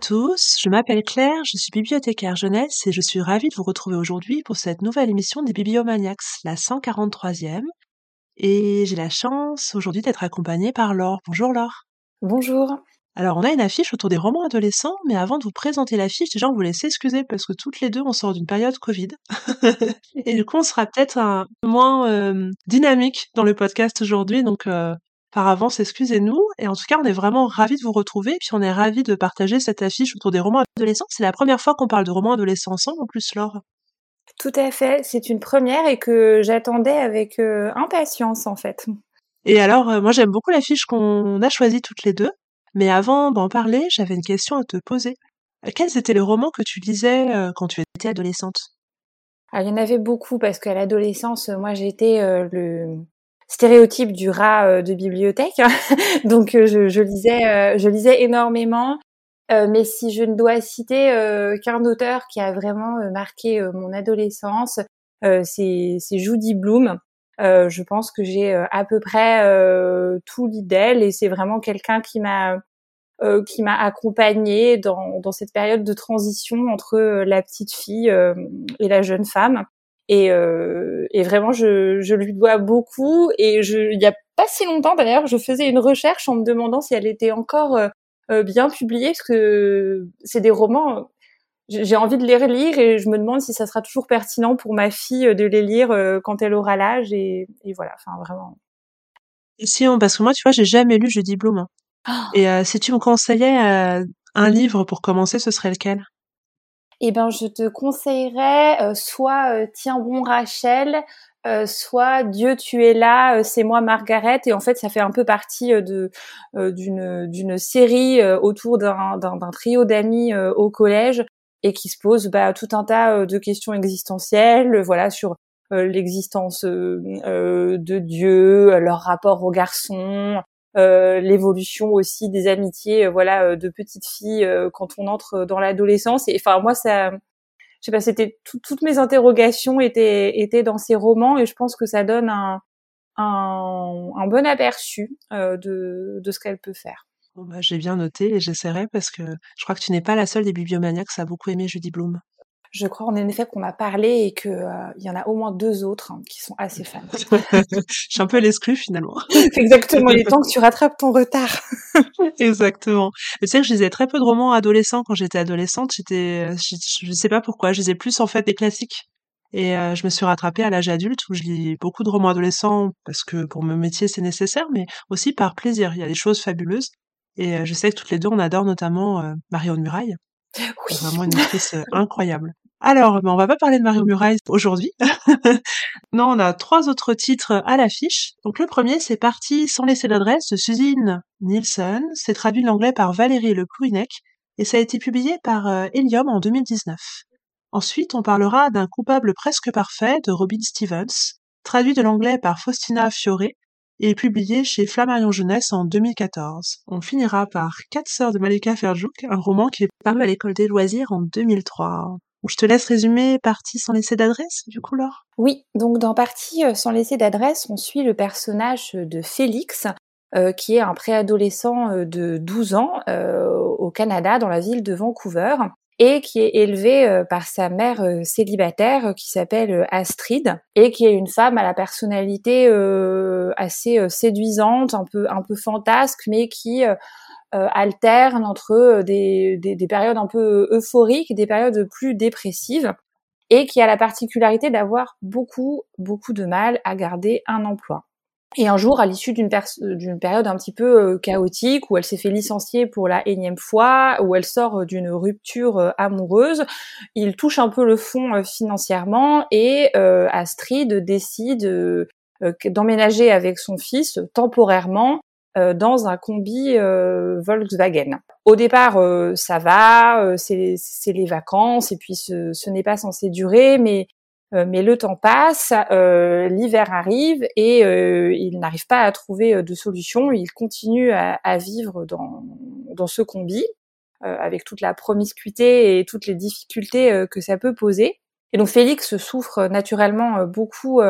à tous, je m'appelle Claire, je suis bibliothécaire jeunesse et je suis ravie de vous retrouver aujourd'hui pour cette nouvelle émission des Bibliomaniacs, la 143e. Et j'ai la chance aujourd'hui d'être accompagnée par Laure. Bonjour Laure. Bonjour. Alors on a une affiche autour des romans adolescents, mais avant de vous présenter l'affiche, déjà on voulait s'excuser parce que toutes les deux on sort d'une période Covid. et du coup on sera peut-être un peu moins euh, dynamique dans le podcast aujourd'hui, donc euh, par avance, excusez-nous. Et en tout cas, on est vraiment ravis de vous retrouver. Et puis, on est ravis de partager cette affiche autour des romans adolescents. C'est la première fois qu'on parle de romans adolescents ensemble, en plus, Laure. Tout à fait. C'est une première et que j'attendais avec euh, impatience, en fait. Et alors, euh, moi, j'aime beaucoup l'affiche qu'on a choisie toutes les deux. Mais avant d'en parler, j'avais une question à te poser. Quels étaient les romans que tu lisais euh, quand tu étais adolescente? Il y en avait beaucoup parce qu'à l'adolescence, moi, j'étais le stéréotype du rat euh, de bibliothèque. Donc euh, je, je, lisais, euh, je lisais énormément. mais si je ne dois citer qu'un auteur qui a vraiment marqué mon adolescence, c'est Judy Bloom. je pense que j'ai à peu près tout lit d'elle et c'est vraiment quelqu'un qui m'a qui m'a accompagnée dans, dans cette période de transition entre la petite fille et la jeune femme. Et, euh, et vraiment, je, je, lui dois beaucoup. Et je, il y a pas si longtemps d'ailleurs, je faisais une recherche en me demandant si elle était encore euh, euh bien publiée, parce que c'est des romans. J'ai envie de les relire et je me demande si ça sera toujours pertinent pour ma fille de les lire quand elle aura l'âge. Et, et, voilà, enfin vraiment. Et si on, parce que moi, tu vois, j'ai jamais lu Judy Bloom. Hein. Oh et euh, si tu me conseillais un livre pour commencer, ce serait lequel? Eh ben je te conseillerais euh, soit euh, Tiens bon Rachel, euh, soit Dieu tu es là, c'est moi Margaret. Et en fait, ça fait un peu partie de d'une série autour d'un d'un trio d'amis au collège et qui se pose bah, tout un tas de questions existentielles, voilà sur l'existence de Dieu, leur rapport aux garçons, euh, l'évolution aussi des amitiés, euh, voilà, euh, de petites filles quand on entre dans l'adolescence. Et enfin, moi, ça, je sais pas, c'était toutes mes interrogations étaient étaient dans ces romans, et je pense que ça donne un un, un bon aperçu de de ce qu'elle peut faire. bah, j'ai bien noté et j'essaierai parce que je crois que tu n'es pas la seule des bibliomaniacs à beaucoup aimer Judy Bloom. Je crois en effet qu'on m'a parlé et qu'il euh, y en a au moins deux autres hein, qui sont assez fans. je suis un peu l'exclu finalement. Exactement, il est temps que tu rattrapes ton retard. Exactement. tu sais que je lisais très peu de romans adolescents quand j'étais adolescente. J'étais, je, ne sais pas pourquoi, je lisais plus en fait des classiques. Et euh, je me suis rattrapée à l'âge adulte où je lis beaucoup de romans adolescents parce que pour mon métier c'est nécessaire, mais aussi par plaisir. Il y a des choses fabuleuses. Et euh, je sais que toutes les deux on adore notamment Marion Muraille. Oui. Vraiment une actrice incroyable. Alors, ben, on va pas parler de Mario Muraille aujourd'hui. non, on a trois autres titres à l'affiche. Donc le premier, c'est Parti sans laisser d'adresse de Suzine Nielsen. C'est traduit de l'anglais par Valérie Le Plouinec et ça a été publié par euh, Helium en 2019. Ensuite, on parlera d'un coupable presque parfait de Robin Stevens, traduit de l'anglais par Faustina Fiore et publié chez Flammarion Jeunesse en 2014. On finira par Quatre sœurs de Malika Ferjouk, un roman qui est paru à l'école des loisirs en 2003. Je te laisse résumer Partie sans laisser d'adresse, du coup, Laure? Oui, donc dans Partie euh, sans laisser d'adresse, on suit le personnage de Félix, euh, qui est un préadolescent euh, de 12 ans au Canada, dans la ville de Vancouver, et qui est élevé par sa mère célibataire qui s'appelle Astrid, et qui est une femme à la personnalité assez séduisante, un peu, un peu fantasque, mais qui euh, alterne entre euh, des, des, des, périodes un peu euphoriques et des périodes plus dépressives et qui a la particularité d'avoir beaucoup, beaucoup de mal à garder un emploi. Et un jour, à l'issue d'une, d'une période un petit peu euh, chaotique, où elle s'est fait licencier pour la énième fois, où elle sort d'une rupture amoureuse, il touche un peu le fond financièrement et Astrid décide d'emménager avec son fils temporairement euh, dans un combi euh, Volkswagen. Au départ, euh, ça va, c'est les vacances et puis ce, ce n'est pas censé durer, mais mais le temps passe, l'hiver arrive et il n'arrive pas à trouver de solution. Il continue à, à vivre dans, dans ce combi avec toute la promiscuité et toutes les difficultés que ça peut poser. Et donc Félix souffre naturellement beaucoup,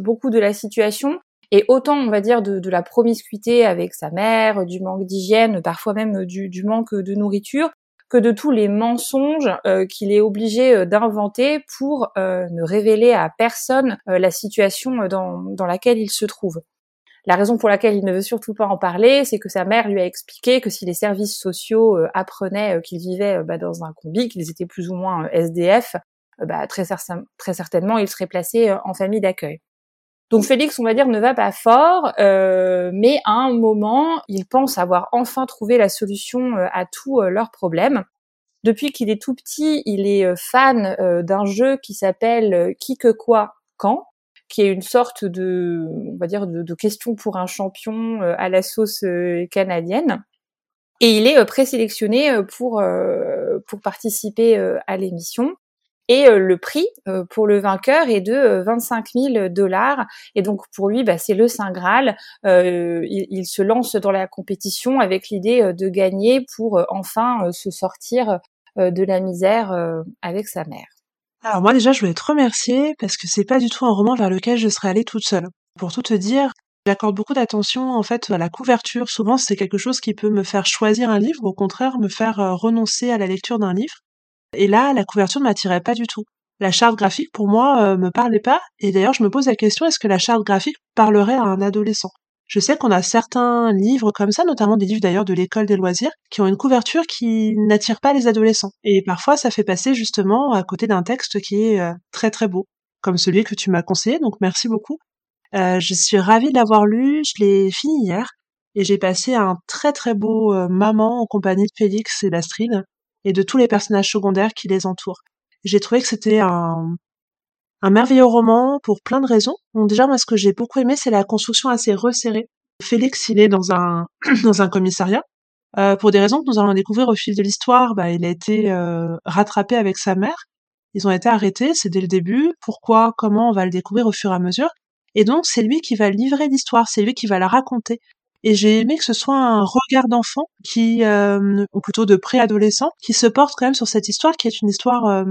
beaucoup de la situation et autant, on va dire, de, de, la promiscuité avec sa mère, du manque d'hygiène, parfois même du, du, manque de nourriture, que de tous les mensonges qu'il est obligé d'inventer pour ne révéler à personne la situation dans, dans laquelle il se trouve. La raison pour laquelle il ne veut surtout pas en parler, c'est que sa mère lui a expliqué que si les services sociaux euh, apprenaient euh, qu'il vivait euh, bah, dans un combi, qu'ils étaient plus ou moins SDF, bah, très, très, certainement il serait placé en famille d'accueil. Donc Félix, on va dire, ne va pas fort, mais à un moment, il pense avoir enfin trouvé la solution à tous leurs problèmes. Depuis qu'il est tout petit, il est fan d'un jeu qui s'appelle Qui que quoi quand, qui est une sorte de, on va dire, de, question pour un champion euh, à la sauce euh, canadienne. Et il est euh, présélectionné pour pour participer à l'émission. Et le prix pour le vainqueur est de 25 000 dollars. Et donc pour lui, bah, c'est le saint graal. Il, se lance dans la compétition avec l'idée de gagner pour enfin se sortir de la misère avec sa mère. Alors moi déjà je voulais te remercier parce que c'est pas du tout un roman vers lequel je serais allée toute seule. Pour tout te dire, j'accorde beaucoup d'attention en fait à la couverture. Souvent c'est quelque chose qui peut me faire choisir un livre, au contraire me faire euh, renoncer à la lecture d'un livre. Et là la couverture ne m'attirait pas du tout. La charte graphique pour moi euh, me parlait pas et d'ailleurs je me pose la question est-ce que la charte graphique parlerait à un adolescent? Je sais qu'on a certains livres comme ça, notamment des livres d'ailleurs de l'école des loisirs, qui ont une couverture qui n'attire pas les adolescents. Et parfois, ça fait passer justement à côté d'un texte qui est euh, très très beau, comme celui que tu m'as conseillé, donc merci beaucoup. Euh, je suis ravie de l'avoir lu, je l'ai fini hier, et j'ai passé un très très beau euh, maman en compagnie de Félix et d'Astrid, et de tous les personnages secondaires qui les entourent. J'ai trouvé que c'était un, un merveilleux roman pour plein de raisons. Déjà, moi, ce que j'ai beaucoup aimé, c'est la construction assez resserrée. Félix, il est dans un dans un commissariat. Euh, pour des raisons que nous allons découvrir au fil de l'histoire, bah, il a été euh, rattrapé avec sa mère. Ils ont été arrêtés, c'est dès le début. Pourquoi, comment, on va le découvrir au fur et à mesure. Et donc, c'est lui qui va livrer l'histoire, c'est lui qui va la raconter. Et j'ai aimé que ce soit un regard d'enfant qui, euh, ou plutôt de préadolescent, qui se porte quand même sur cette histoire qui est une histoire euh,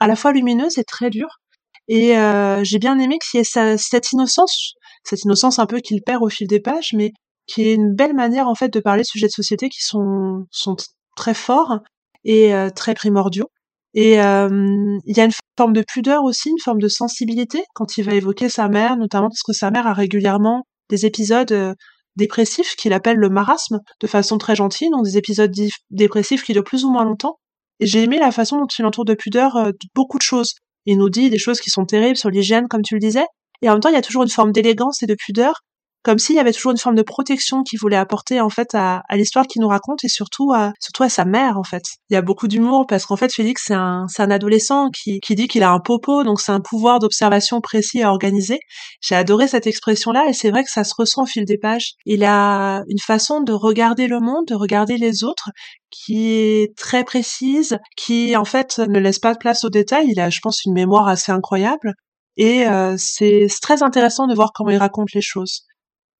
à la fois lumineuse et très dure. Et euh, j'ai bien aimé qu'il y ait cette innocence, cette innocence un peu qu'il perd au fil des pages, mais qui est une belle manière en fait de parler de sujets de société qui sont sont très forts et euh, très primordiaux. Et euh, il y a une forme de pudeur aussi, une forme de sensibilité quand il va évoquer sa mère, notamment parce que sa mère a régulièrement des épisodes dépressifs qu'il appelle le marasme, de façon très gentille, donc des épisodes dépressifs qui durent plus ou moins longtemps. Et j'ai aimé la façon dont il entoure de pudeur beaucoup de choses. Il nous dit des choses qui sont terribles sur l'hygiène, comme tu le disais. Et en même temps, il y a toujours une forme d'élégance et de pudeur, comme s'il y avait toujours une forme de protection qu'il voulait apporter en fait à, l'histoire qu'il nous raconte et surtout à surtout à sa mère en fait. Il y a beaucoup d'humour parce qu'en fait Félix c'est un un adolescent qui qui dit qu'il a un popo donc c'est un pouvoir d'observation précis à organiser. J'ai adoré cette expression là et c'est vrai que ça se ressent au fil des pages. Il a une façon de regarder le monde, de regarder les autres qui est très précise, qui en fait ne laisse pas de place aux détails. Il a, je pense, une mémoire assez incroyable. Et euh, c'est très intéressant de voir comment il raconte les choses.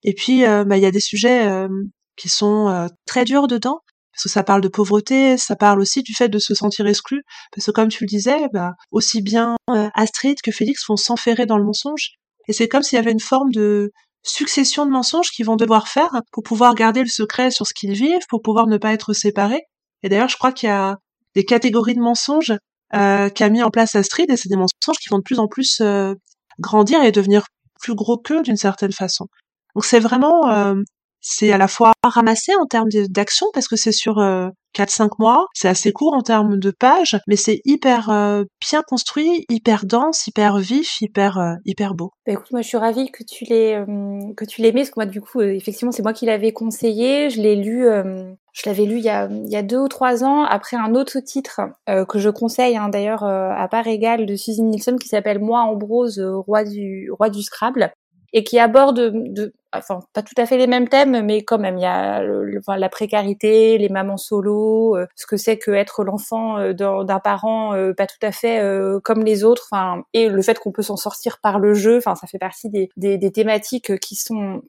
Et puis, euh, bah, il y a des sujets euh, qui sont très durs dedans, parce que ça parle de pauvreté, ça parle aussi du fait de se sentir exclu, parce que comme tu le disais, bah, aussi bien Astrid que Félix vont s'enferrer dans le mensonge. Et c'est comme s'il y avait une forme de succession de mensonges qu'ils vont devoir faire pour pouvoir garder le secret sur ce qu'ils vivent, pour pouvoir ne pas être séparés. Et d'ailleurs, je crois qu'il y a des catégories de mensonges euh, qu'a mis en place Astrid, et c'est des mensonges qui vont de plus en plus euh, grandir et devenir plus gros qu'eux d'une certaine façon. Donc c'est vraiment euh, c'est à la fois ramassé en termes d'action parce que c'est sur euh, 4-5 mois, c'est assez court en termes de pages, mais c'est hyper euh, bien construit, hyper dense, hyper vif, hyper euh, hyper beau. Bah écoute, moi je suis ravie que tu l'aies que tu l'aimes parce que moi du coup effectivement c'est moi qui l'avais conseillé, je l'ai lu je l'avais lu il y, a, il y a deux ou trois ans après un autre titre que je conseille hein, d'ailleurs à part égale de Suzy Nilsson qui s'appelle Moi Ambrose roi du roi du Scrabble et qui aborde de, enfin pas tout à fait les mêmes thèmes, mais quand même il y a la précarité, les mamans solo, euh, ce que c'est que être l'enfant euh, d'un parent euh, pas tout à fait comme les autres, enfin et le fait qu'on peut s'en sortir par le jeu, enfin ça fait partie des, thématiques qui sont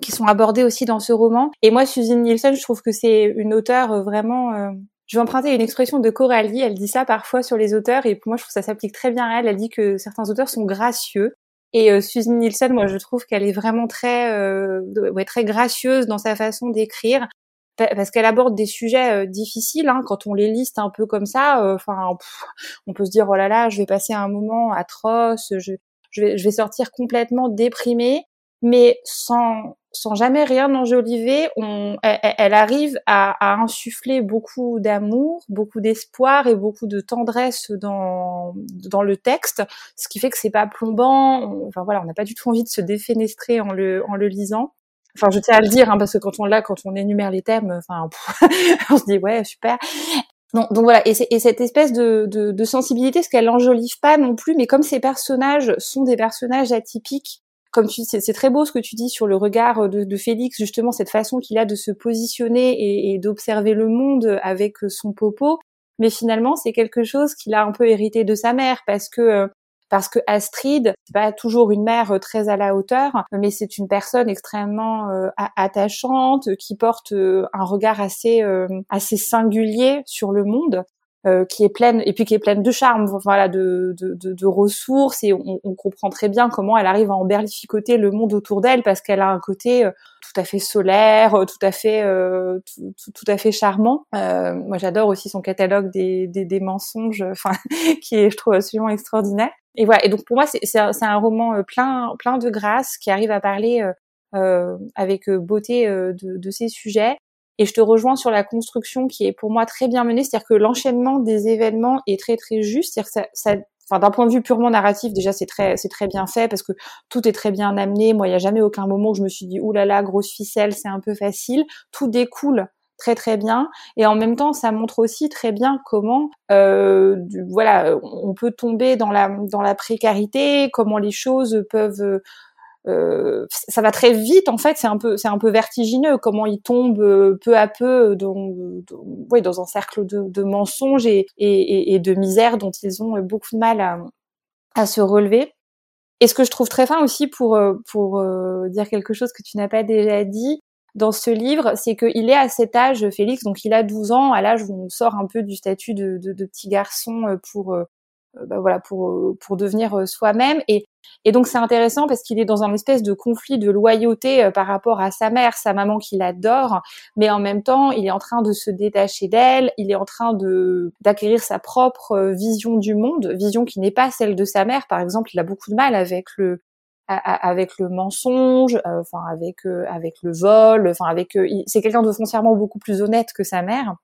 qui sont abordées aussi dans ce roman. Et moi, Susan Nielsen, je trouve que c'est une auteure vraiment je vais emprunter une expression de Coralie, elle dit ça parfois sur les auteurs et pour moi je trouve que ça s'applique très bien à elle. Elle dit que certains auteurs sont gracieux et euh, Susan Nielsen, moi, je trouve qu'elle est vraiment très, euh, ouais, très gracieuse dans sa façon d'écrire. parce qu'elle aborde des sujets difficiles. Hein, quand on les liste un peu comme ça, enfin, on peut se dire oh là là, je vais passer un moment atroce, je, je vais, je vais sortir complètement déprimée, mais sans sans jamais rien enjoliver, on, elle, arrive à, à, insuffler beaucoup d'amour, beaucoup d'espoir et beaucoup de tendresse dans dans le texte, ce qui fait que c'est pas plombant. enfin voilà, on n'a pas du tout envie de se défenestrer en le en le lisant. Enfin, je tiens à le dire hein, parce que quand on l'a, quand on énumère les thèmes, enfin, on se dit ouais super. Donc, donc voilà, et, et, cette espèce de, de, de sensibilité, ce qu'elle n'enjolive pas non plus, mais comme ces personnages sont des personnages atypiques, comme tu c'est très beau ce que tu dis sur le regard de, de Félix, justement cette façon qu'il a de se positionner et, d'observer le monde avec son popo. Mais finalement, c'est quelque chose qu'il a un peu hérité de sa mère, parce que euh, parce que Astrid, c'est pas toujours une mère euh, très à la hauteur, mais c'est une personne extrêmement euh, attachante qui porte euh, un regard assez assez singulier sur le monde. Qui est pleine et puis qui est pleine de charme, voilà, de, de, de, ressources et on, on, comprend très bien comment elle arrive à emberlificoter le monde autour d'elle parce qu'elle a un côté tout à fait solaire, tout à fait tout, tout, tout, à fait charmant. moi, j'adore aussi son catalogue des, des, des mensonges, enfin, qui est, je trouve, absolument extraordinaire et voilà. Et donc pour moi, c'est un, un, roman euh, plein, plein de grâce qui arrive à parler euh, euh avec euh, beauté de, de, ces sujets. Et je te rejoins sur la construction qui est pour moi très bien menée, c'est-à-dire que l'enchaînement des événements est très très juste, c'est-à-dire que ça, enfin d'un point de vue purement narratif déjà c'est très c'est très bien fait parce que tout est très bien amené. Moi il y a jamais aucun moment où je me suis dit oulala là là, grosse ficelle c'est un peu facile. Tout découle très très bien. Et en même temps ça montre aussi très bien comment euh, voilà on peut tomber dans la dans la précarité comment les choses peuvent euh, ça va très vite en fait c'est un peu c'est un peu vertigineux comment ils tombent euh, peu à peu dans dans, ouais, dans un cercle de, de mensonges et, et, et, de misère dont ils ont beaucoup de mal à, à se relever et ce que je trouve très fin aussi pour euh, pour euh, dire quelque chose que tu n'as pas déjà dit, dans ce livre, c'est qu'il est à cet âge, Félix, donc il a 12 ans, à l'âge où on sort un peu du statut de, de, de petit garçon euh, pour, euh, euh, bah voilà, pour, pour devenir soi-même. Et, et donc c'est intéressant parce qu'il est dans un espèce de conflit de loyauté par rapport à sa mère, sa maman qu'il adore, mais en même temps, il est en train de se détacher d'elle, il est en train de d'acquérir sa propre vision du monde, vision qui n'est pas celle de sa mère. Par exemple, il a beaucoup de mal avec le avec le mensonge, euh, enfin avec euh, avec le vol, enfin avec euh, c'est quelqu'un de foncièrement beaucoup plus honnête que sa mère.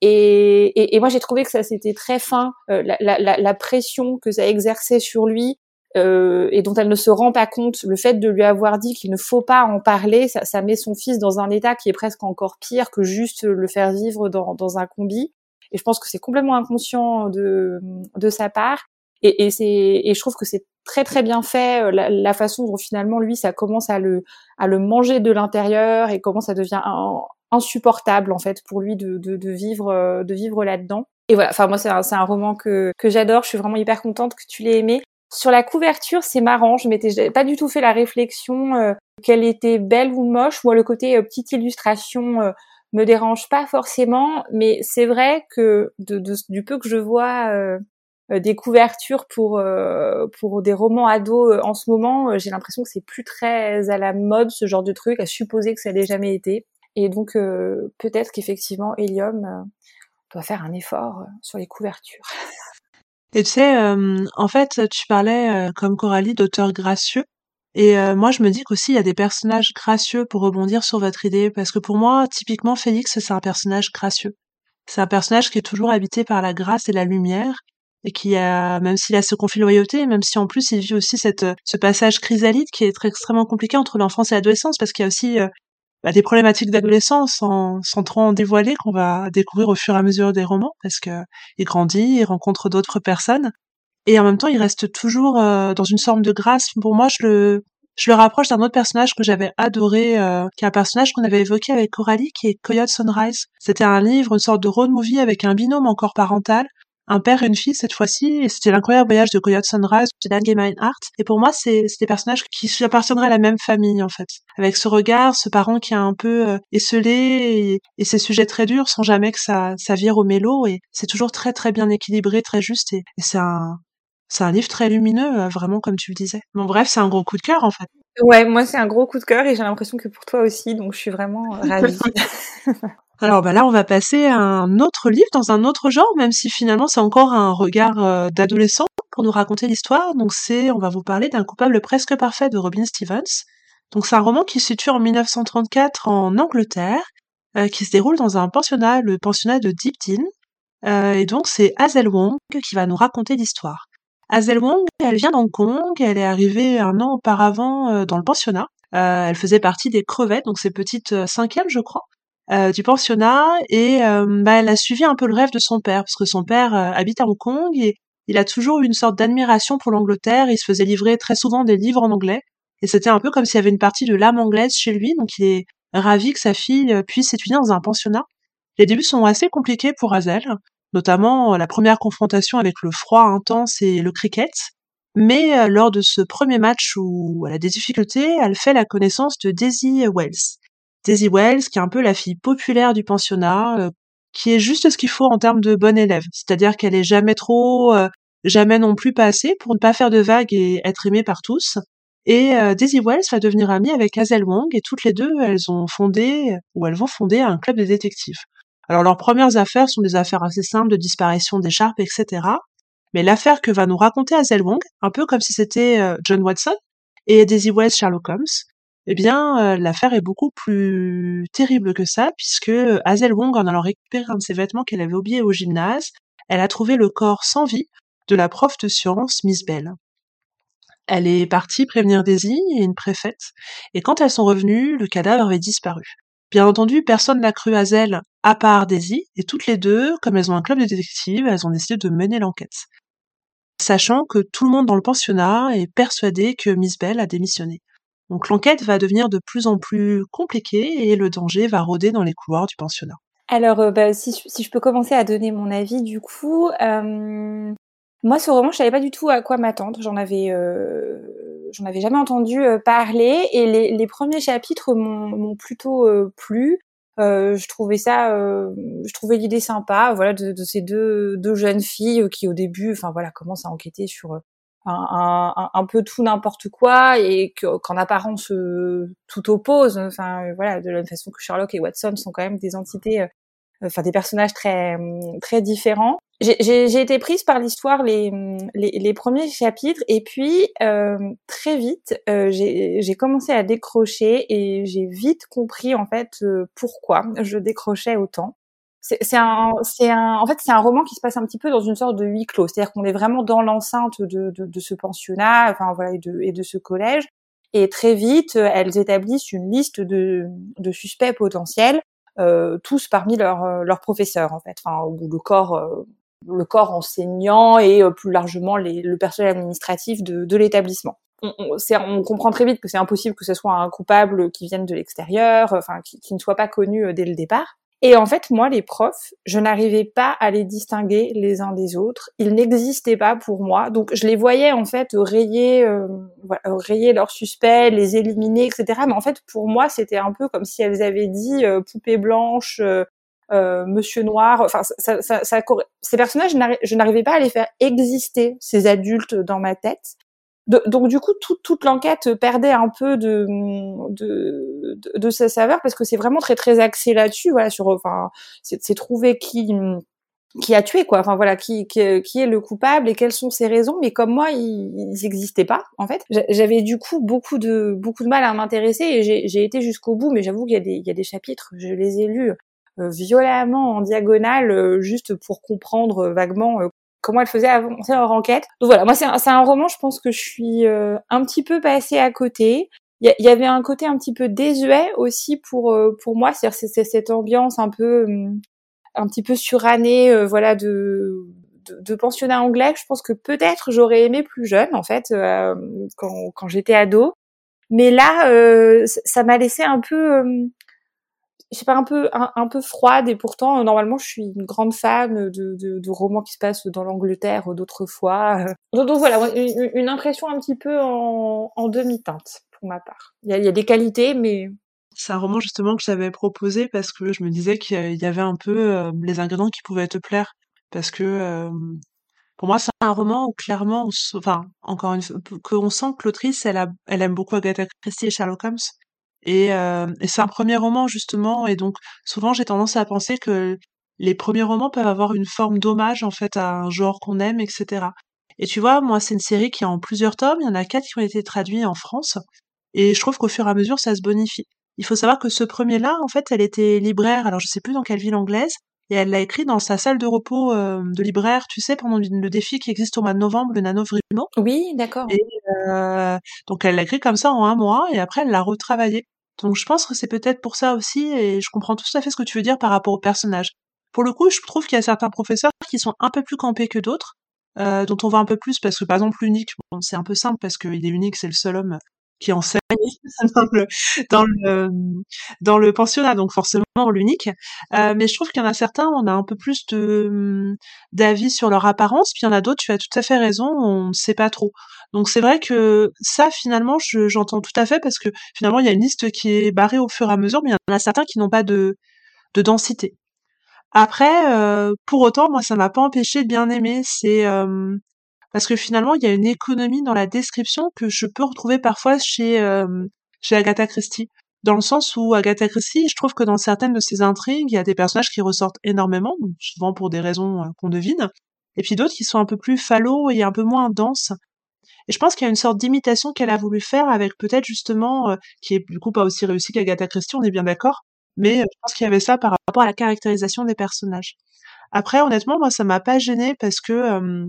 Et, et, et moi j'ai trouvé que ça c'était très fin, la, la, la, pression que ça exerçait sur lui et dont elle ne se rend pas compte, le fait de lui avoir dit qu'il ne faut pas en parler, ça, ça, met son fils dans un état qui est presque encore pire que juste le faire vivre dans, dans un combi. Et je pense que c'est complètement inconscient de, de sa part. Et, et, c'est, et je trouve que c'est très très bien fait euh, la, la, façon dont finalement lui ça commence à le à le manger de l'intérieur et comment ça devient insupportable en fait pour lui de, de, de vivre euh, de vivre là-dedans. Et voilà, enfin moi c'est un, un roman que que j'adore. Je suis vraiment hyper contente que tu l'aies aimé. Sur la couverture, c'est marrant. Je m'étais pas du tout fait la réflexion euh, qu'elle était belle ou moche. Moi, le côté petite illustration me dérange pas forcément, mais c'est vrai que du peu que je vois euh, des couvertures pour euh, pour des romans ados euh, en ce moment, j'ai l'impression que c'est plus très à la mode ce genre de truc, à supposer que ça n'ait jamais été. Et donc peut-être qu'effectivement Helium doit faire un effort sur les couvertures. Et tu sais, en fait, tu parlais comme Coralie d'auteurs gracieux. Et moi, je me dis qu'aussi il y a des personnages gracieux pour rebondir sur votre idée, parce que pour moi, typiquement, Félix, c'est un personnage gracieux. C'est un personnage qui est toujours habité par la grâce et la lumière, et qui a, même s'il a ce conflit de loyauté, même si en plus il vit aussi cette, ce passage chrysalide qui est très, extrêmement compliqué entre l'enfance et l'adolescence, parce qu'il y a aussi euh, bah, des problématiques d'adolescence sans, sans trop en dévoiler qu'on va découvrir au fur et à mesure des romans, parce que il grandit, il rencontre d'autres personnes, et en même temps il reste toujours euh, dans une forme de grâce. Pour moi, je le, je le rapproche d'un autre personnage que j'avais adoré, euh, qui est un personnage qu'on avait évoqué avec Coralie, qui est Coyote Sunrise. C'était un livre, une sorte de road movie avec un binôme encore parental, un père et une fille cette fois-ci, et c'était l'incroyable voyage de Coyote Sunrise de Dan Gemeinhardt. Et pour moi, c'est des personnages qui appartiendraient à la même famille, en fait. Avec ce regard, ce parent qui est un peu euh, esselé, et, ces sujets très durs, sans jamais que ça, ça vire au mélo, et c'est toujours très très bien équilibré, très juste, et, c'est un, c'est un livre très lumineux, euh, vraiment comme tu le disais. Bon bref, c'est un gros coup de cœur en fait. Ouais, moi c'est un gros coup de cœur et j'ai l'impression que pour toi aussi, donc je suis vraiment ravie. Alors bah là, on va passer à un autre livre dans un autre genre, même si finalement c'est encore un regard euh, d'adolescent pour nous raconter l'histoire. Donc c'est, on va vous parler d'un coupable presque parfait de Robin Stevens. Donc c'est un roman qui se situe en 1934 en Angleterre, euh, qui se déroule dans un pensionnat, le pensionnat de Deepdene. Euh, et donc c'est Hazel Wong qui va nous raconter l'histoire. Hazel Wong, elle vient d'Hong Kong, elle est arrivée un an auparavant dans le pensionnat. elle faisait partie des crevettes, donc ces petites cinquièmes, je crois. Euh, du pensionnat et euh, bah, elle a suivi un peu le rêve de son père parce que son père euh, habite à Hong Kong et il a toujours eu une sorte d'admiration pour l'Angleterre. Il se faisait livrer très souvent des livres en anglais et c'était un peu comme s'il y avait une partie de l'âme anglaise chez lui. Donc il est ravi que sa fille puisse étudier dans un pensionnat. Les débuts sont assez compliqués pour Hazel, notamment la première confrontation avec le froid intense et le cricket. Mais lors de ce premier match où elle a des difficultés, elle fait la connaissance de Daisy Wells. Daisy Wells, qui est un peu la fille populaire du pensionnat, euh, qui est juste ce qu'il faut en termes de bonne élève. C'est-à-dire qu'elle est jamais trop, euh, jamais non plus pas assez pour ne pas faire de vagues et être aimée par tous. Et euh, Daisy Wells va devenir amie avec Hazel Wong et toutes les deux, elles ont fondé ou elles vont fonder un club de détectives. Alors leurs premières affaires sont des affaires assez simples de disparition d'écharpes, etc. Mais l'affaire que va nous raconter Hazel Wong, un peu comme si c'était John Watson et Daisy Wells Sherlock Holmes, eh bien, euh, l'affaire est beaucoup plus terrible que ça, puisque Hazel Wong, en allant récupérer un de ses vêtements qu'elle avait oublié au gymnase, elle a trouvé le corps sans vie de la prof de sciences, Miss Bell. Elle est partie prévenir Daisy et une préfète, et quand elles sont revenues, le cadavre avait disparu. Bien entendu, personne n'a cru Hazel à part Daisy, et toutes les deux, comme elles ont un club de détectives, elles ont décidé de mener l'enquête. Sachant que tout le monde dans le pensionnat est persuadé que Miss Bell a démissionné. Donc l'enquête va devenir de plus en plus compliquée et le danger va rôder dans les couloirs du pensionnat. Alors, euh, bah, si, je peux commencer à donner mon avis, du coup, euh, moi, ce roman, je savais pas du tout à quoi m'attendre. J'en avais, euh, j'en avais jamais entendu parler, et les, les premiers chapitres m'ont plutôt plu. je trouvais ça, je trouvais l'idée sympa, voilà, de, de, ces deux, deux jeunes filles qui, au début, enfin voilà, commencent à enquêter sur un, un, peu tout n'importe quoi et qu'en apparence euh, tout oppose. Enfin voilà, de la même façon que Sherlock et Watson sont quand même des entités, euh, enfin des personnages très très différents. J'ai été prise par l'histoire les, les, les, premiers chapitres et puis euh, très vite j'ai commencé à décrocher et j'ai vite compris en fait pourquoi je décrochais autant c'est un, c'est un, en fait, c'est un roman qui se passe un petit peu dans une sorte de huis clos. C'est-à-dire qu'on est vraiment dans l'enceinte de, de, de, ce pensionnat, enfin voilà, et de, et de ce collège. Et très vite, elles établissent une liste de, de suspects potentiels, euh, tous parmi leurs leurs professeurs en fait, enfin ou le corps, euh, le corps enseignant et euh, plus largement les, le personnel administratif de, de l'établissement. On, on, on, comprend très vite que c'est impossible que ce soit un coupable qui vienne de l'extérieur, enfin qui, qui, ne soit pas connu euh, dès le départ. Et en fait, moi, les profs, je n'arrivais pas à les distinguer les uns des autres. Ils n'existaient pas pour moi. Donc, je les voyais en fait rayer, euh, rayer leurs suspects, les éliminer, etc. Mais en fait, pour moi, c'était un peu comme si elles avaient dit euh, poupée blanche, euh, euh Monsieur Noir. Enfin, ça, ça, ça, ces personnages, je n'arrivais pas à les faire exister, ces adultes, dans ma tête. Donc du coup, toute l'enquête perdait un peu de, de, de, sa saveur parce que c'est vraiment très très axé là-dessus, voilà, sur, enfin, c'est trouver qui qui a tué quoi. Enfin voilà qui, qui, est le coupable et quelles sont ses raisons. Mais comme moi ils n'existaient pas en fait. J'avais du coup beaucoup de beaucoup de mal à m'intéresser et j'ai été jusqu'au bout. Mais j'avoue qu'il y a des il y a des chapitres je les ai lus violemment en diagonale euh, juste pour comprendre vaguement euh, comment elle faisait avancer leur enquête. Donc voilà, moi c'est un, un, roman, je pense que je suis euh, un petit peu passée à côté. Il y, avait un côté un petit peu désuet aussi pour euh, pour moi, c'est-à-dire c'est cette ambiance un peu un petit peu surannée, euh, voilà de, de, pensionnat anglais. Je pense que peut-être j'aurais aimé plus jeune en fait quand quand j'étais ado, mais là ça m'a laissé un peu hum, je sais pas un peu un, peu froide et pourtant normalement je suis une grande fan de, de, romans qui se passent dans l'Angleterre d'autrefois. Donc, donc, voilà, une, impression un petit peu en, en demi-teinte pour ma part. Il y a, des qualités, mais c'est un roman justement que j'avais proposé parce que je me disais qu'il y avait un peu euh, les ingrédients qui pouvaient te plaire parce que euh, Pour moi, c'est un roman où clairement, enfin, encore une fois, qu'on sent que l'autrice, elle, elle aime beaucoup Agatha Christie et Sherlock Holmes. Et, euh, et c'est un premier roman, justement, et donc souvent j'ai tendance à penser que les premiers romans peuvent avoir une forme d'hommage, en fait, à un genre qu'on aime, etc. Et tu vois, moi, c'est une série qui est en plusieurs tomes, il y en a quatre qui ont été traduits en France, et je trouve qu'au fur et à mesure, ça se bonifie. Il faut savoir que ce premier-là, en fait, elle était libraire, alors je sais plus dans quelle ville anglaise, et elle l'a écrit dans sa salle de repos euh, de libraire, tu sais, pendant le défi qui existe au mois de novembre, le Nanovrimo. Oui, d'accord. Et euh, donc elle l'a écrit comme ça en un mois, et après elle l'a retravaillé. Donc je pense que c'est peut-être pour ça aussi, et je comprends tout à fait ce que tu veux dire par rapport au personnage. Pour le coup, je trouve qu'il y a certains professeurs qui sont un peu plus campés que d'autres, euh, dont on voit un peu plus, parce que par exemple l'unique, bon, c'est un peu simple parce qu'il est unique, c'est le seul homme qui enseigne dans le, dans le, dans le pensionnat, donc forcément l'unique. Euh, mais je trouve qu'il y en a certains, on a un peu plus de d'avis sur leur apparence, puis il y en a d'autres, tu as tout à fait raison, on ne sait pas trop. Donc c'est vrai que ça, finalement, j'entends tout à fait parce que finalement, il y a une liste qui est barrée au fur et à mesure, mais il y en a certains qui n'ont pas de, de densité. Après, euh, pour autant, moi, ça m'a pas empêché de bien aimer. C'est euh, parce que finalement, il y a une économie dans la description que je peux retrouver parfois chez euh, chez Agatha Christie. Dans le sens où Agatha Christie, je trouve que dans certaines de ses intrigues, il y a des personnages qui ressortent énormément, souvent pour des raisons qu'on devine, et puis d'autres qui sont un peu plus fallots et un peu moins denses. Et je pense qu'il y a une sorte d'imitation qu'elle a voulu faire avec peut-être justement, qui est du coup pas aussi réussi qu'Agatha Christie, on est bien d'accord, mais je pense qu'il y avait ça par rapport à la caractérisation des personnages. Après, honnêtement, moi, ça m'a pas gêné parce que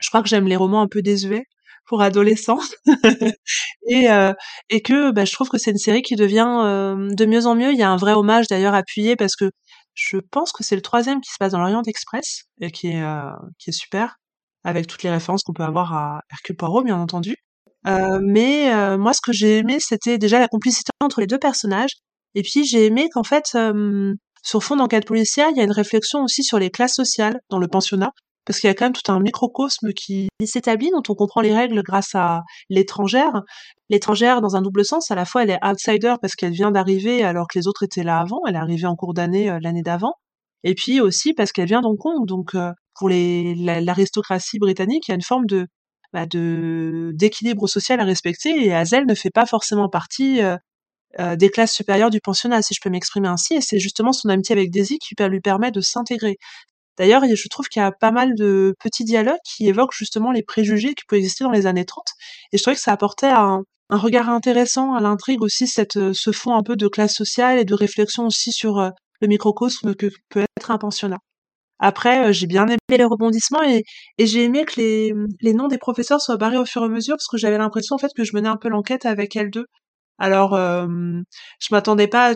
je crois que j'aime les romans un peu désuets pour adolescents et euh, et que bah, je trouve que c'est une série qui devient de mieux en mieux. Il y a un vrai hommage d'ailleurs appuyé parce que je pense que c'est le troisième qui se passe dans l'Orient Express et qui est qui est super avec toutes les références qu'on peut avoir à Hercule Poirot bien entendu. Euh, mais moi, ce que j'ai aimé, c'était déjà la complicité entre les deux personnages et puis j'ai aimé qu'en fait, euh, sur fond d'enquête policière, il y a une réflexion aussi sur les classes sociales dans le pensionnat, parce qu'il y a quand même tout un microcosme qui s'établit, dont on comprend les règles grâce à l'étrangère. L'étrangère, dans un double sens, à la fois elle est outsider parce qu'elle vient d'arriver alors que les autres étaient là avant, elle est arrivée en cours d'année euh, l'année d'avant, et puis aussi parce qu'elle vient d'Hong Kong. Donc euh, pour l'aristocratie britannique, il y a une forme de bah, d'équilibre social à respecter et Hazel ne fait pas forcément partie euh, des classes supérieures du pensionnat, si je peux m'exprimer ainsi, et c'est justement son amitié avec Daisy qui lui permet de s'intégrer. D'ailleurs, je trouve qu'il y a pas mal de petits dialogues qui évoquent justement les préjugés qui pouvaient exister dans les années 30, et je trouvais que ça apportait un, regard intéressant à l'intrigue aussi, euh, ce fond un peu de classe sociale et de réflexion aussi sur euh, le microcosme que peut être un pensionnat. Après, j'ai bien aimé les rebondissements et, j'ai aimé que les, les noms des professeurs soient barrés au fur et à mesure parce que j'avais l'impression en fait que je menais un peu l'enquête avec elles deux. Alors, euh, je m'attendais pas à,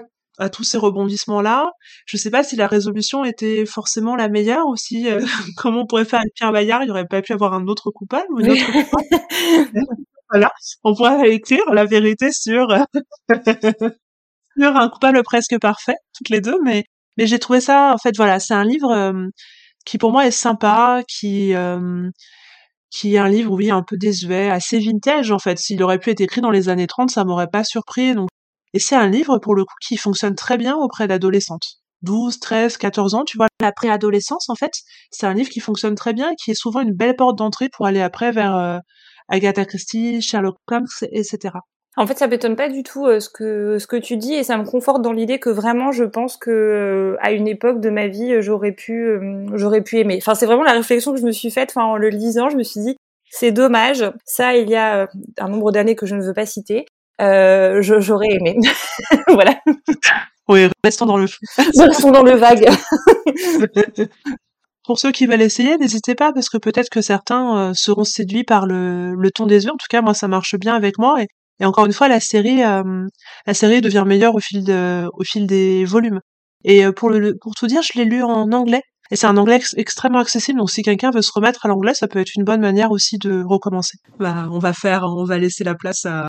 tous ces rebondissements-là. Je sais pas si la résolution était forcément la meilleure ou si, euh, comment on pourrait faire avec Pierre Bayard, il aurait pas pu avoir un autre coupable ou une autre coupable. voilà, on pourrait écrire la vérité sur sur un coupable presque parfait, toutes les deux, mais mais j'ai trouvé ça, en fait, voilà, c'est un livre euh, qui pour moi est sympa, qui euh, qui est un livre, oui, un peu désuet, assez vintage en fait. S'il aurait pu être écrit dans les années 30, ça m'aurait pas surpris. Donc... Et c'est un livre, pour le coup, qui fonctionne très bien auprès d'adolescentes. 12, 13, 14 ans, tu vois, la préadolescence, en fait, c'est un livre qui fonctionne très bien et qui est souvent une belle porte d'entrée pour aller après vers euh, Agatha Christie, Sherlock Holmes, etc. En fait, ça m'étonne pas du tout euh, ce que ce que tu dis et ça me conforte dans l'idée que vraiment, je pense que euh, à une époque de ma vie, j'aurais pu j'aurais pu aimer. Enfin, c'est vraiment la réflexion que je me suis faite. Enfin, en le lisant, je me suis dit, c'est dommage. Ça, il y a un nombre d'années que je ne veux pas citer. J'aurais aimé. voilà. Oui, restons dans le flou. restons dans le vague. Pour ceux qui veulent essayer, n'hésitez pas parce que peut-être que certains seront séduits par le, le ton des yeux. En tout cas, moi, ça marche bien avec moi et et encore une fois, la série, euh, la série devient meilleure au fil de, au fil des volumes. Et euh, pour le, pour tout dire, je l'ai lu en anglais. Et c'est un anglais extrêmement accessible, donc si quelqu'un veut se remettre à l'anglais, ça peut être une bonne manière aussi de recommencer. Bah, on va faire, on va laisser la place à,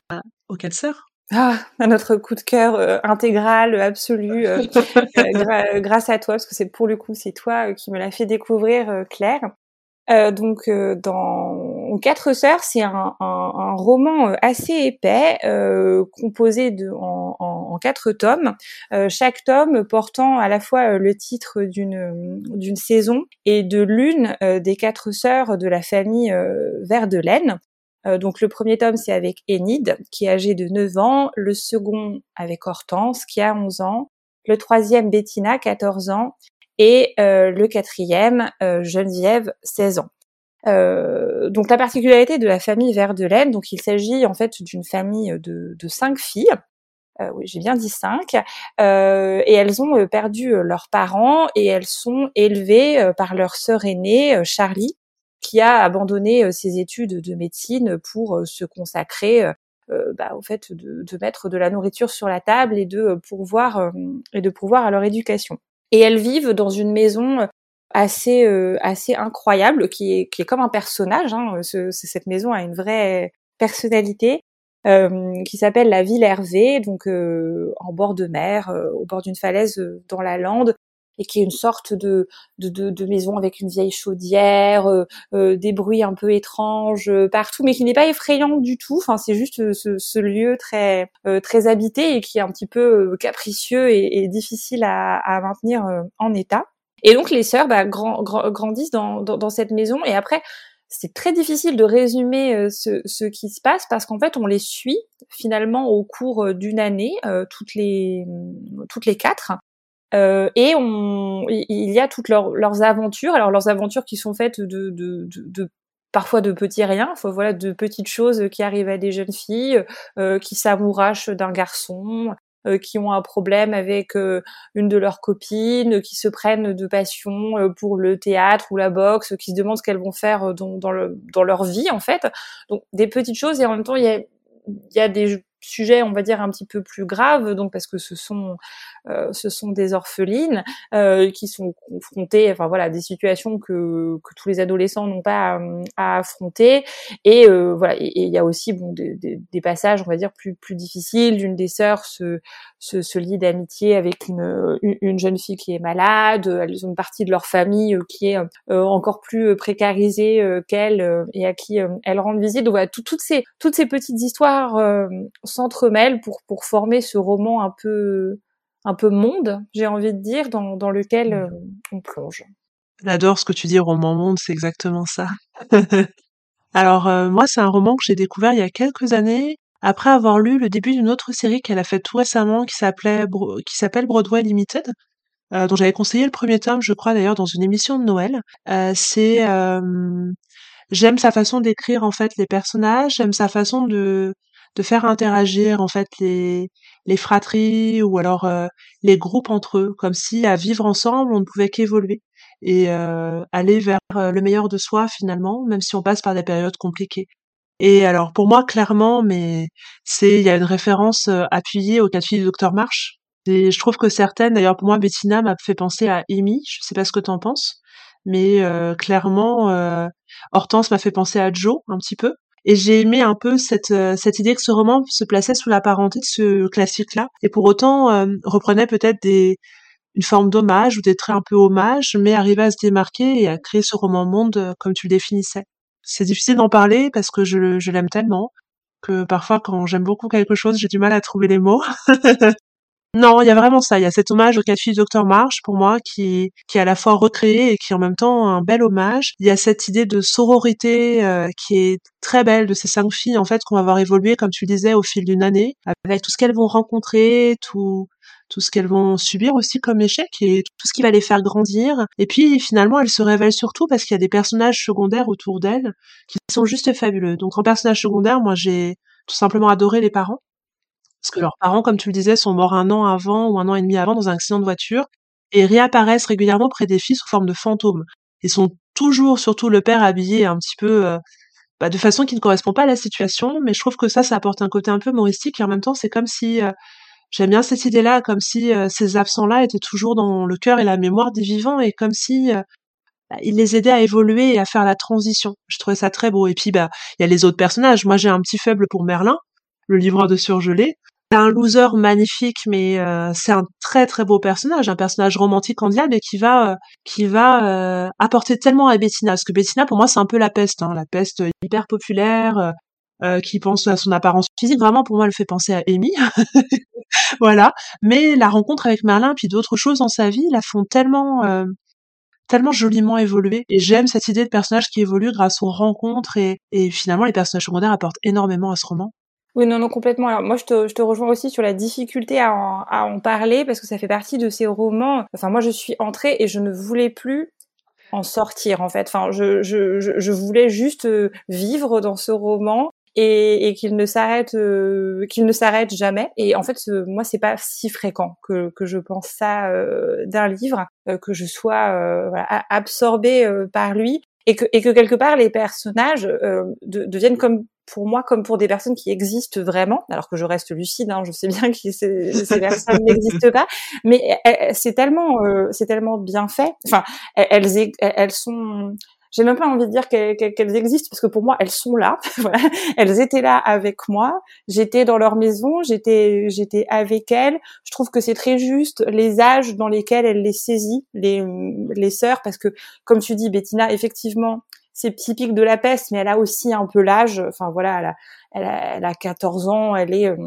au cancer. Ah, à notre coup de cœur euh, intégral, absolu, grâce à toi, parce que c'est pour le coup, c'est toi qui me l'a fait découvrir, Claire. Euh, donc euh, dans Quatre sœurs, c'est un, un, un, roman euh, assez épais, composé de en, en, quatre tomes, chaque tome portant à la fois le titre d'une d'une saison et de l'une des quatre sœurs de la famille Verdelaine. donc le premier tome c'est avec Enid qui est âgée de 9 ans, le second avec Hortense qui a 11 ans, le troisième Bettina 14 ans et le quatrième Geneviève 16 ans. Euh, donc la particularité de la famille Verdelaine, donc il s'agit en fait d'une famille de, de, cinq filles. Euh, oui, j'ai bien dit cinq. Euh, et elles ont euh, perdu leurs parents et elles sont élevées par leur sœur aînée Charlie, qui a abandonné ses études de médecine pour se consacrer bah, au fait de, de, mettre de la nourriture sur la table et de pourvoir et de pourvoir à leur éducation. Et elles vivent dans une maison assez euh, assez incroyable qui est qui est comme un personnage. Hein, ce, cette maison a une vraie personnalité euh, qui s'appelle la Ville Hervé, donc euh, en bord de mer, au bord d'une falaise dans la lande, et qui est une sorte de de, de, de maison avec une vieille chaudière, des bruits un peu étranges partout, mais qui n'est pas effrayant du tout. Enfin, c'est juste ce, ce, lieu très très habité et qui est un petit peu capricieux et, et difficile à, à maintenir en état. Et donc les sœurs bah, grandissent dans, dans, cette maison. Et après, c'est très difficile de résumer euh, ce, ce, qui se passe parce qu'en fait, on les suit finalement au cours euh, d'une année, euh, toutes les toutes les quatre. Euh, et on, il y a toutes leurs, leurs aventures. Alors leurs aventures qui sont faites de, de, de, de parfois de petits riens, voilà, de petites choses qui arrivent à des jeunes filles, euh, qui s'amourachent d'un garçon, qui ont un problème avec euh, une de leurs copines, qui se prennent de passion euh, pour le théâtre ou la boxe, qui se demandent ce qu'elles vont faire dans, dans, le, dans leur vie en fait. Donc des petites choses et en même temps il y a des sujets, on va dire, un petit peu plus graves, donc parce que ce sont euh, ce sont des orphelines euh, qui sont confrontées, enfin voilà, des situations que, que tous les adolescents n'ont pas à, affronter. Et euh, voilà, et il y a aussi bon des, des, des, passages, on va dire, plus plus difficiles. L'une des sœurs se se, se lie d'amitié avec une, une jeune fille qui est malade. Elles ont une partie de leur famille qui est encore plus précarisée qu'elle et à qui elles rendent visite. Donc voilà, toutes ces toutes ces petites histoires s'entremêlent pour pour former ce roman un peu un peu monde, j'ai envie de dire, dans, dans lequel euh, on plonge. J'adore ce que tu dis, roman monde, c'est exactement ça. Alors euh, moi, c'est un roman que j'ai découvert il y a quelques années après avoir lu le début d'une autre série qu'elle a faite tout récemment qui s'appelait qui s'appelle Broadway Limited. Euh, dont j'avais conseillé le premier tome, je crois d'ailleurs dans une émission de Noël. C'est j'aime sa façon d'écrire en fait les personnages, j'aime sa façon de de faire interagir en fait les les fratries ou alors euh, les groupes entre eux, comme si à vivre ensemble on ne pouvait qu'évoluer et euh, aller vers euh, le meilleur de soi finalement, même si on passe par des périodes compliquées. Et alors pour moi clairement, mais c'est il y a une référence appuyée au cas de fille du docteur March. Et je trouve que certaines, d'ailleurs pour moi Bettina m'a fait penser à Amy, je sais pas ce que t'en penses, mais clairement Hortense m'a fait penser à Joe un petit peu. Et j'ai aimé un peu cette, euh, cette idée que ce roman se plaçait sous la parenté de ce classique-là, et pour autant euh, reprenait peut-être des une forme d'hommage ou des traits un peu hommage, mais arrivait à se démarquer et à créer ce roman monde euh, comme tu le définissais. C'est difficile d'en parler parce que je, je l'aime tellement que parfois quand j'aime beaucoup quelque chose, j'ai du mal à trouver les mots. Non, il y a vraiment ça. Il y a cet hommage au quatre filles du Docteur March, pour moi, qui, qui est à la fois recréé et qui est en même temps un bel hommage. Il y a cette idée de sororité euh, qui est très belle de ces cinq filles, en fait, qu'on va voir évoluer, comme tu disais, au fil d'une année, avec tout ce qu'elles vont rencontrer, tout, tout ce qu'elles vont subir aussi comme échec et tout ce qui va les faire grandir. Et puis finalement, elles se révèlent surtout parce qu'il y a des personnages secondaires autour d'elles qui sont juste fabuleux. Donc en personnage secondaire, moi j'ai tout simplement adoré les parents parce que leurs parents, comme tu le disais, sont morts un an avant ou un an et demi avant dans un accident de voiture et réapparaissent régulièrement près des filles sous forme de fantômes. Ils sont toujours, surtout le père, habillé un petit peu euh, bah, de façon qui ne correspond pas à la situation, mais je trouve que ça, ça apporte un côté un peu humoristique et en même temps, c'est comme si euh, j'aime bien cette idée-là, comme si euh, ces absents-là étaient toujours dans le cœur et la mémoire des vivants et comme si bah, ils les aidaient à évoluer et à faire la transition. Je trouvais ça très beau. Et puis, bah, il y a les autres personnages. Moi, j'ai un petit faible pour Merlin, le livreur de surgelé. Un loser magnifique, mais euh, c'est un très très beau personnage, un personnage romantique en diable et qui va euh, qui va euh, apporter tellement à Bettina, parce que Bettina pour moi c'est un peu la peste, hein, la peste hyper populaire, euh, qui pense à son apparence physique. Vraiment, pour moi, elle fait penser à Amy. voilà. Mais la rencontre avec Merlin, puis d'autres choses dans sa vie, la font tellement, euh, tellement joliment évoluer. Et j'aime cette idée de personnage qui évolue grâce aux rencontres et, et finalement, les personnages secondaires apportent énormément à ce roman. Oui, non, non, complètement. Alors moi, je te, je te rejoins aussi sur la difficulté à en, à en parler parce que ça fait partie de ces romans. Enfin, moi, je suis entrée et je ne voulais plus en sortir en fait. Enfin, je, je, je voulais juste euh, vivre dans ce roman et, et qu'il ne s'arrête euh, qu'il ne s'arrête jamais et en fait moi c'est pas si fréquent que, que je pense ça euh, d'un livre euh, que je sois voilà, absorbée par lui et que et que quelque part les personnages de, deviennent comme pour moi comme pour des personnes qui existent vraiment alors que je reste lucide hein, je sais bien que ces, ces personnes n'existent pas mais c'est tellement c'est tellement bien fait enfin elles elles sont j'ai même pas envie de dire qu'elles existent parce que pour moi elles sont là voilà. elles étaient là avec moi j'étais dans leur maison j'étais j'étais avec elles je trouve que c'est très juste les âges dans lesquels elle les saisit les les sœurs parce que comme tu dis Bettina effectivement c'est typique de la peste mais elle a aussi un peu l'âge. Enfin voilà elle a, elle a, elle a 14 ans elle est euh,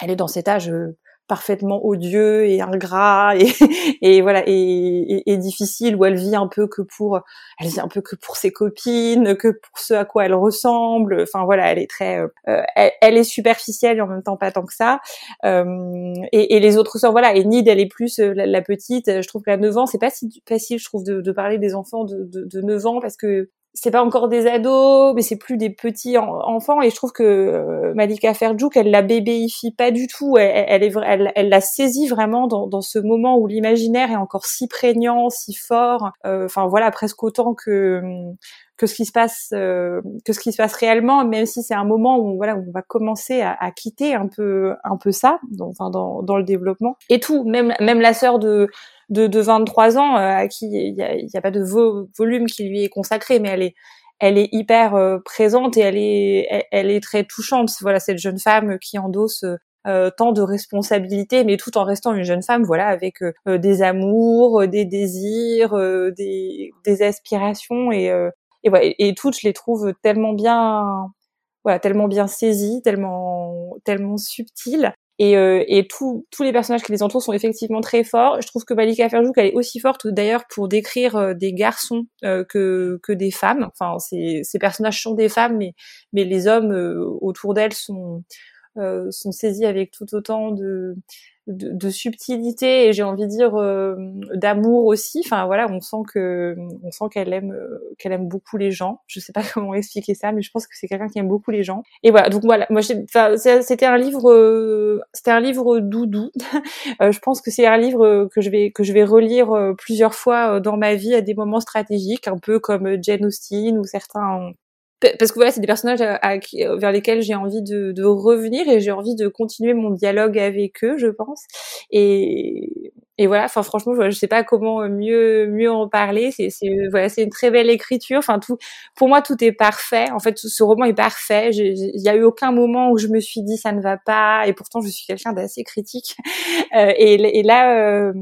elle est dans cet âge euh, parfaitement odieux et ingrat et, et voilà et, et, difficile où elle vit un peu que pour elle vit un peu que pour ses copines que pour ce à quoi elle ressemble. Enfin voilà elle est très euh, elle, est superficielle et en même temps pas tant que ça. Et, les autres sœurs voilà et Nid elle est plus euh, la, petite. Je trouve qu'à 9 ans c'est pas si facile je trouve de, de parler des enfants de, de, de 9 ans parce que c'est pas encore des ados, mais c'est plus des petits enfants. Et je trouve que euh, Malika Ferjouk, elle la bébéifie pas du tout. Elle, est, elle, elle la saisit vraiment dans, dans ce moment où l'imaginaire est encore si prégnant, si fort. Euh, enfin voilà, presque autant que que ce qui se passe euh, que ce qui se passe réellement même si c'est un moment où voilà on va commencer à, à, quitter un peu un peu ça dans, enfin dans, dans le développement et tout même même la sœur de de, de 23 ans euh, à qui il y a, y a, pas de volume qui lui est consacré, mais elle est elle est hyper euh, présente et elle est elle, est très touchante. Voilà cette jeune femme qui endosse euh, tant de responsabilités, mais tout en restant une jeune femme, voilà, avec des amours, des désirs, des, des aspirations et et, voilà, et, toutes, je les trouve tellement bien, voilà, tellement bien saisies, tellement tellement subtiles et, euh, et tous les personnages qui les entourent sont effectivement très forts. Je trouve que Malika Ferjouk elle est aussi forte d'ailleurs pour décrire euh, des garçons euh, que que des femmes. Enfin, ces, ces personnages sont des femmes, mais mais les hommes autour d'elles sont sont saisis avec tout autant de de, subtilité et j'ai envie de dire euh, d'amour aussi. Enfin voilà, on sent que on sent qu'elle aime euh, qu'elle aime beaucoup les gens. Je sais pas comment expliquer ça, mais je pense que c'est quelqu'un qui aime beaucoup les gens. Et voilà, donc voilà, moi c'était un livre euh, c'était un livre doudou. je pense que c'est un livre que je vais que je vais relire plusieurs fois dans ma vie à des moments stratégiques, un peu comme Jane Austen ou certains parce que voilà, c'est des personnages à, vers lesquels j'ai envie de, revenir et j'ai envie de continuer mon dialogue avec eux, je pense. Et, voilà, enfin franchement, je, je sais pas comment mieux mieux en parler. C'est voilà, c'est une très belle écriture. Enfin tout, pour moi, tout est parfait. En fait, ce roman est parfait. Il y a eu aucun moment où je me suis dit ça ne va pas. Et pourtant, je suis quelqu'un d'assez critique. Euh, et, là, euh,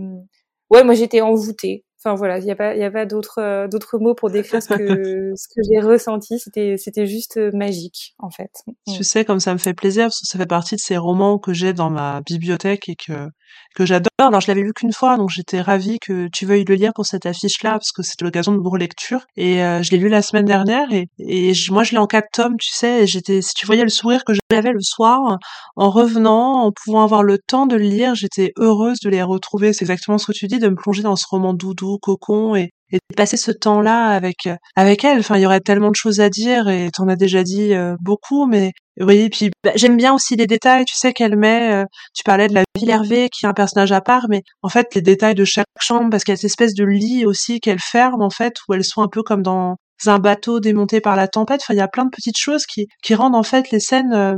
ouais, moi j'étais envoûtée. Enfin voilà, il n'y a pas, il a pas d'autres euh, d'autres mots pour décrire ce que ce que j'ai ressenti. C'était c'était juste euh, magique en fait. Tu sais comme ça me fait plaisir parce que ça fait partie de ces romans que j'ai dans ma bibliothèque et que que j'adore. Alors je l'avais lu qu'une fois, donc j'étais ravie que tu veuilles le lire pour cette affiche-là, parce que c'était l'occasion de relecture. Et euh, je l'ai lu la semaine dernière, et, et moi je l'ai en quatre tomes, tu sais. Et j'étais, si tu voyais le sourire que j'avais le soir, en revenant, en pouvant avoir le temps de le lire, j'étais heureuse de les retrouver. C'est exactement ce que tu dis, de me plonger dans ce roman doudou, cocon, et, et passer ce temps-là avec avec elle. Enfin, il y aurait tellement de choses à dire et t'en as déjà dit euh, beaucoup, mais oui. Puis bah, j'aime bien aussi les détails. Tu sais qu'elle met. Euh, tu parlais de la ville Hervé qui est un personnage à part, mais en fait les détails de chaque chambre parce qu'il y a cette espèce de lit aussi qu'elle ferme en fait où elles sont un peu comme dans un bateau démonté par la tempête. Enfin, il y a plein de petites choses qui rendent en fait les scènes euh,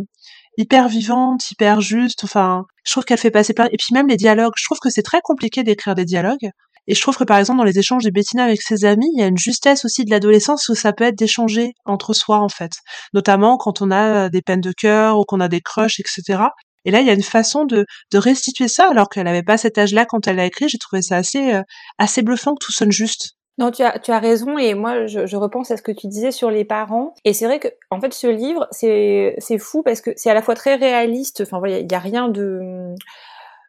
hyper vivantes, hyper justes. Enfin, je trouve qu'elle fait passer plein. Et puis même les dialogues. Je trouve que c'est très compliqué d'écrire des dialogues et je trouve que par exemple dans les échanges de Bettina avec ses amis, il y a une justesse aussi de l'adolescence où ça peut être d'échanger entre soi en fait, notamment quand on a des peines de cœur ou qu'on a des crushs, etc. Et là, il y a une façon de, de restituer ça alors qu'elle n'avait pas cet âge-là quand elle a écrit. J'ai trouvé ça assez euh, assez bluffant que tout sonne juste. Non, tu as, tu as raison et moi je, je, repense à ce que tu disais sur les parents et c'est vrai que en fait ce livre c'est c'est fou parce que c'est à la fois très réaliste. Enfin voilà, il y a rien de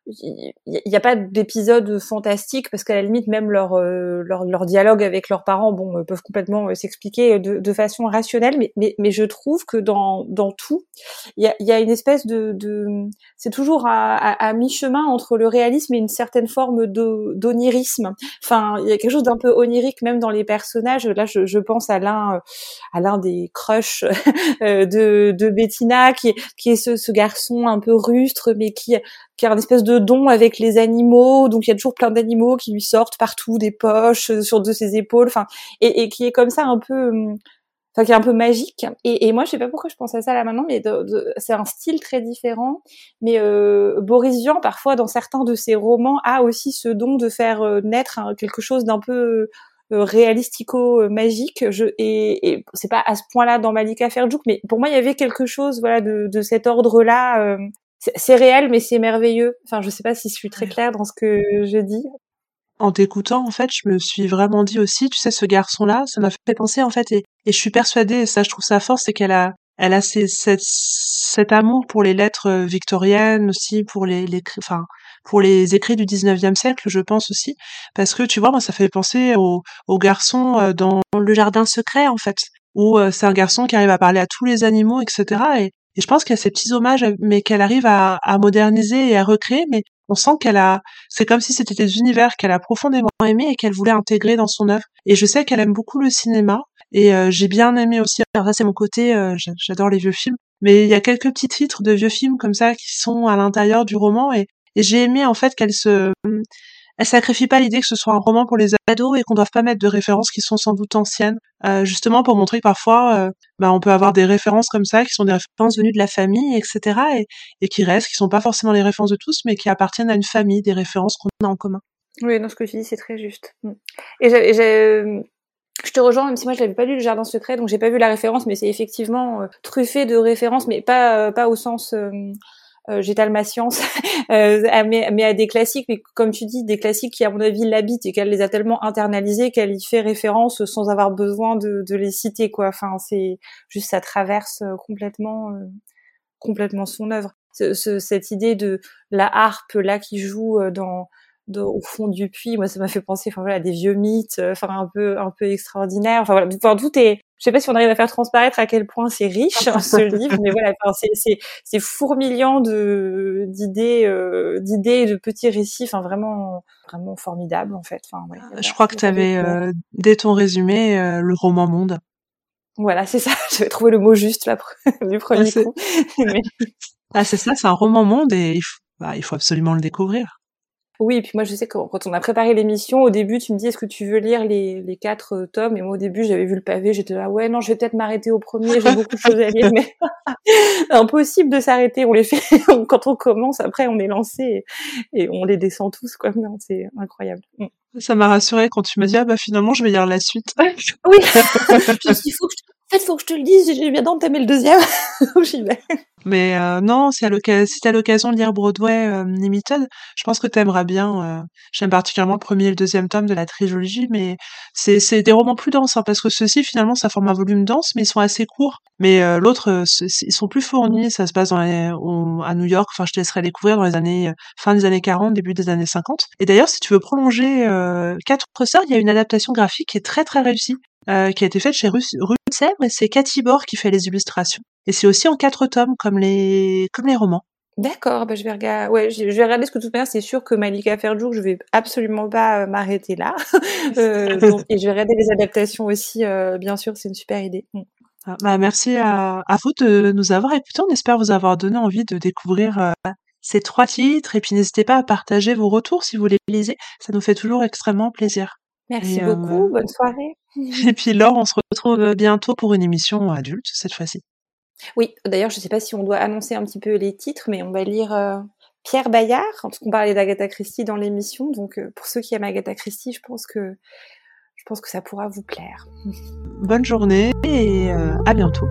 il n'y a pas d'épisode fantastique parce qu'à la limite même leur, euh, leur, leur dialogue avec leurs parents bon euh, peuvent complètement euh, s'expliquer de, de, façon rationnelle. Mais, mais, mais je trouve que dans, dans tout il y a, y a une espèce de, de c'est toujours à, à, à mi-chemin entre le réalisme et une certaine forme d'onirisme. Enfin il y a quelque chose d'un peu onirique même dans les personnages. Là je, je pense à l'un à l'un des crushs de, de Bettina qui, qui est ce, ce garçon un peu rustre mais qui qui a un espèce de don avec les animaux, donc il y a toujours plein d'animaux qui lui sortent partout des poches euh, sur de ses épaules, enfin, et, et, qui est comme ça un peu, hum, enfin qui est un peu magique. Et, et, moi je sais pas pourquoi je pense à ça là maintenant, mais c'est un style très différent. Mais euh, Boris Vian parfois dans certains de ses romans a aussi ce don de faire euh, naître quelque chose d'un peu euh, réalistico magique je et, et c'est pas à ce point-là dans Malika Ferjouk mais pour moi il y avait quelque chose voilà de, de cet ordre là c'est réel, mais c'est merveilleux. Enfin, je sais pas si je suis très claire dans ce que je dis. En t'écoutant, en fait, je me suis vraiment dit aussi, tu sais, ce garçon-là, ça m'a fait penser, en fait, et, je suis persuadée, et ça, je trouve ça fort, c'est qu'elle a, elle a cet amour pour les lettres euh, victoriennes aussi, pour les, les, enfin, pour les écrits du 19e siècle, je pense aussi, parce que tu vois, moi, ça fait penser au, au garçon euh, dans le jardin secret, en fait, où euh, c'est un garçon qui arrive à parler à tous les animaux, etc. Et, et je pense qu'il y a ces petits hommages, mais qu'elle arrive à, à, moderniser et à recréer, mais on sent qu'elle a, c'est comme si c'était des univers qu'elle a profondément aimé et qu'elle voulait intégrer dans son œuvre. Et je sais qu'elle aime beaucoup le cinéma, et euh, j'ai bien aimé aussi, alors ça c'est mon côté, euh, j'adore les vieux films, mais il y a quelques petits titres de vieux films comme ça qui sont à l'intérieur du roman, et, et j'ai aimé en fait qu'elle se, elle sacrifie pas l'idée que ce soit un roman pour les ados et qu'on doive pas mettre de références qui sont sans doute anciennes, euh, justement pour montrer que parfois, euh, bah, on peut avoir des références comme ça qui sont des références venues de la famille, etc. et, et qui restent, qui sont pas forcément les références de tous, mais qui appartiennent à une famille, des références qu'on a en commun. Oui, non, ce que tu dis, c'est très juste. Mm. Et j'ai, je te rejoins, même si moi je n'avais pas lu le Jardin secret, donc j'ai pas vu la référence, mais c'est effectivement euh, truffé de références, mais pas pas au sens euh, j'étale ma science, euh, mais, mais, à des classiques, mais comme tu dis, des classiques qui à mon avis l'habitent et qu'elle les a tellement internalisés qu'elle y fait référence sans avoir besoin de, de les citer quoi. Enfin c'est juste ça traverse euh, complètement euh, complètement son œuvre. Ce, ce, cette idée de la harpe là qui joue dans au fond du puits, moi ça m'a fait penser, enfin voilà, à des vieux mythes, enfin un peu un peu extraordinaires. Enfin voilà, enfin, tout est je sais pas si on arrive à faire transparaître à quel point c'est riche ce livre, mais voilà, c'est c'est c'est fourmillant de d'idées euh, d'idées et de petits récits, enfin vraiment vraiment formidable en fait. Enfin, je crois que tu avais euh, dès ton résumé euh, le roman monde. Voilà, c'est ça. J'avais trouvé le mot juste là du premier ah, coup. ah c'est ça, c'est un roman monde et il faut, bah, il faut absolument le découvrir. Oui, et puis moi je sais que quand on a préparé l'émission, au début tu me dis est-ce que tu veux lire les, les quatre euh, tomes? Et moi au début j'avais vu le pavé, j'étais là ouais non je vais peut-être m'arrêter au premier, j'ai beaucoup de choses à lire, mais impossible de s'arrêter. On les fait quand on commence, après on est lancé et, on les descend tous quoi. C'est incroyable. Mm. Ça m'a rassuré quand tu m'as dit ah bah finalement je vais lire la suite. oui. il faut que en fait, faut que je te le dise, j'ai bien d'entamer le deuxième. J'y vais. Mais euh, non, si, t'as l'occasion de lire Broadway euh, Limited, je pense que t'aimeras bien. Euh, J'aime particulièrement le premier et le deuxième tome de la trilogie, mais c'est des romans plus denses, hein, parce que ceux-ci, finalement, ça forme un volume dense, mais ils sont assez courts. Mais euh, l'autre, euh, ils sont plus fournis, ça se passe dans à New York, enfin je te laisserai découvrir dans les années fin des années 40, début des années 50. Et d'ailleurs, si tu veux prolonger Quatre sœurs, il y a une adaptation graphique qui est très très réussie. Euh, qui a été faite chez de Sèvres et c'est Cathy Bord qui fait les illustrations. Et c'est aussi en quatre tomes comme les comme les romans. D'accord, bah je vais regarder. Ouais, je vais regarder ce que tout toute manière, c'est sûr que Malika Ferjouk, je vais absolument pas euh, m'arrêter là. euh, donc, et je vais regarder les adaptations aussi, euh, bien sûr, c'est une super idée. Mm. Ah, bah, merci à, à, vous de nous avoir écoutés. On espère vous avoir donné envie de découvrir euh, ces trois titres. Et puis n'hésitez pas à partager vos retours si vous les lisez. Ça nous fait toujours extrêmement plaisir. Merci beaucoup. Bonne soirée. Et puis Laure, on se retrouve bientôt pour une émission adulte cette fois-ci. Oui, d'ailleurs, je ne sais pas si on doit annoncer un petit peu les titres, mais on va lire euh, Pierre Bayard, parce qu'on parlait d'Agatha Christie dans l'émission. Donc, euh, pour ceux qui aiment Agatha Christie, je pense que je pense que ça pourra vous plaire. Bonne journée et euh, à bientôt.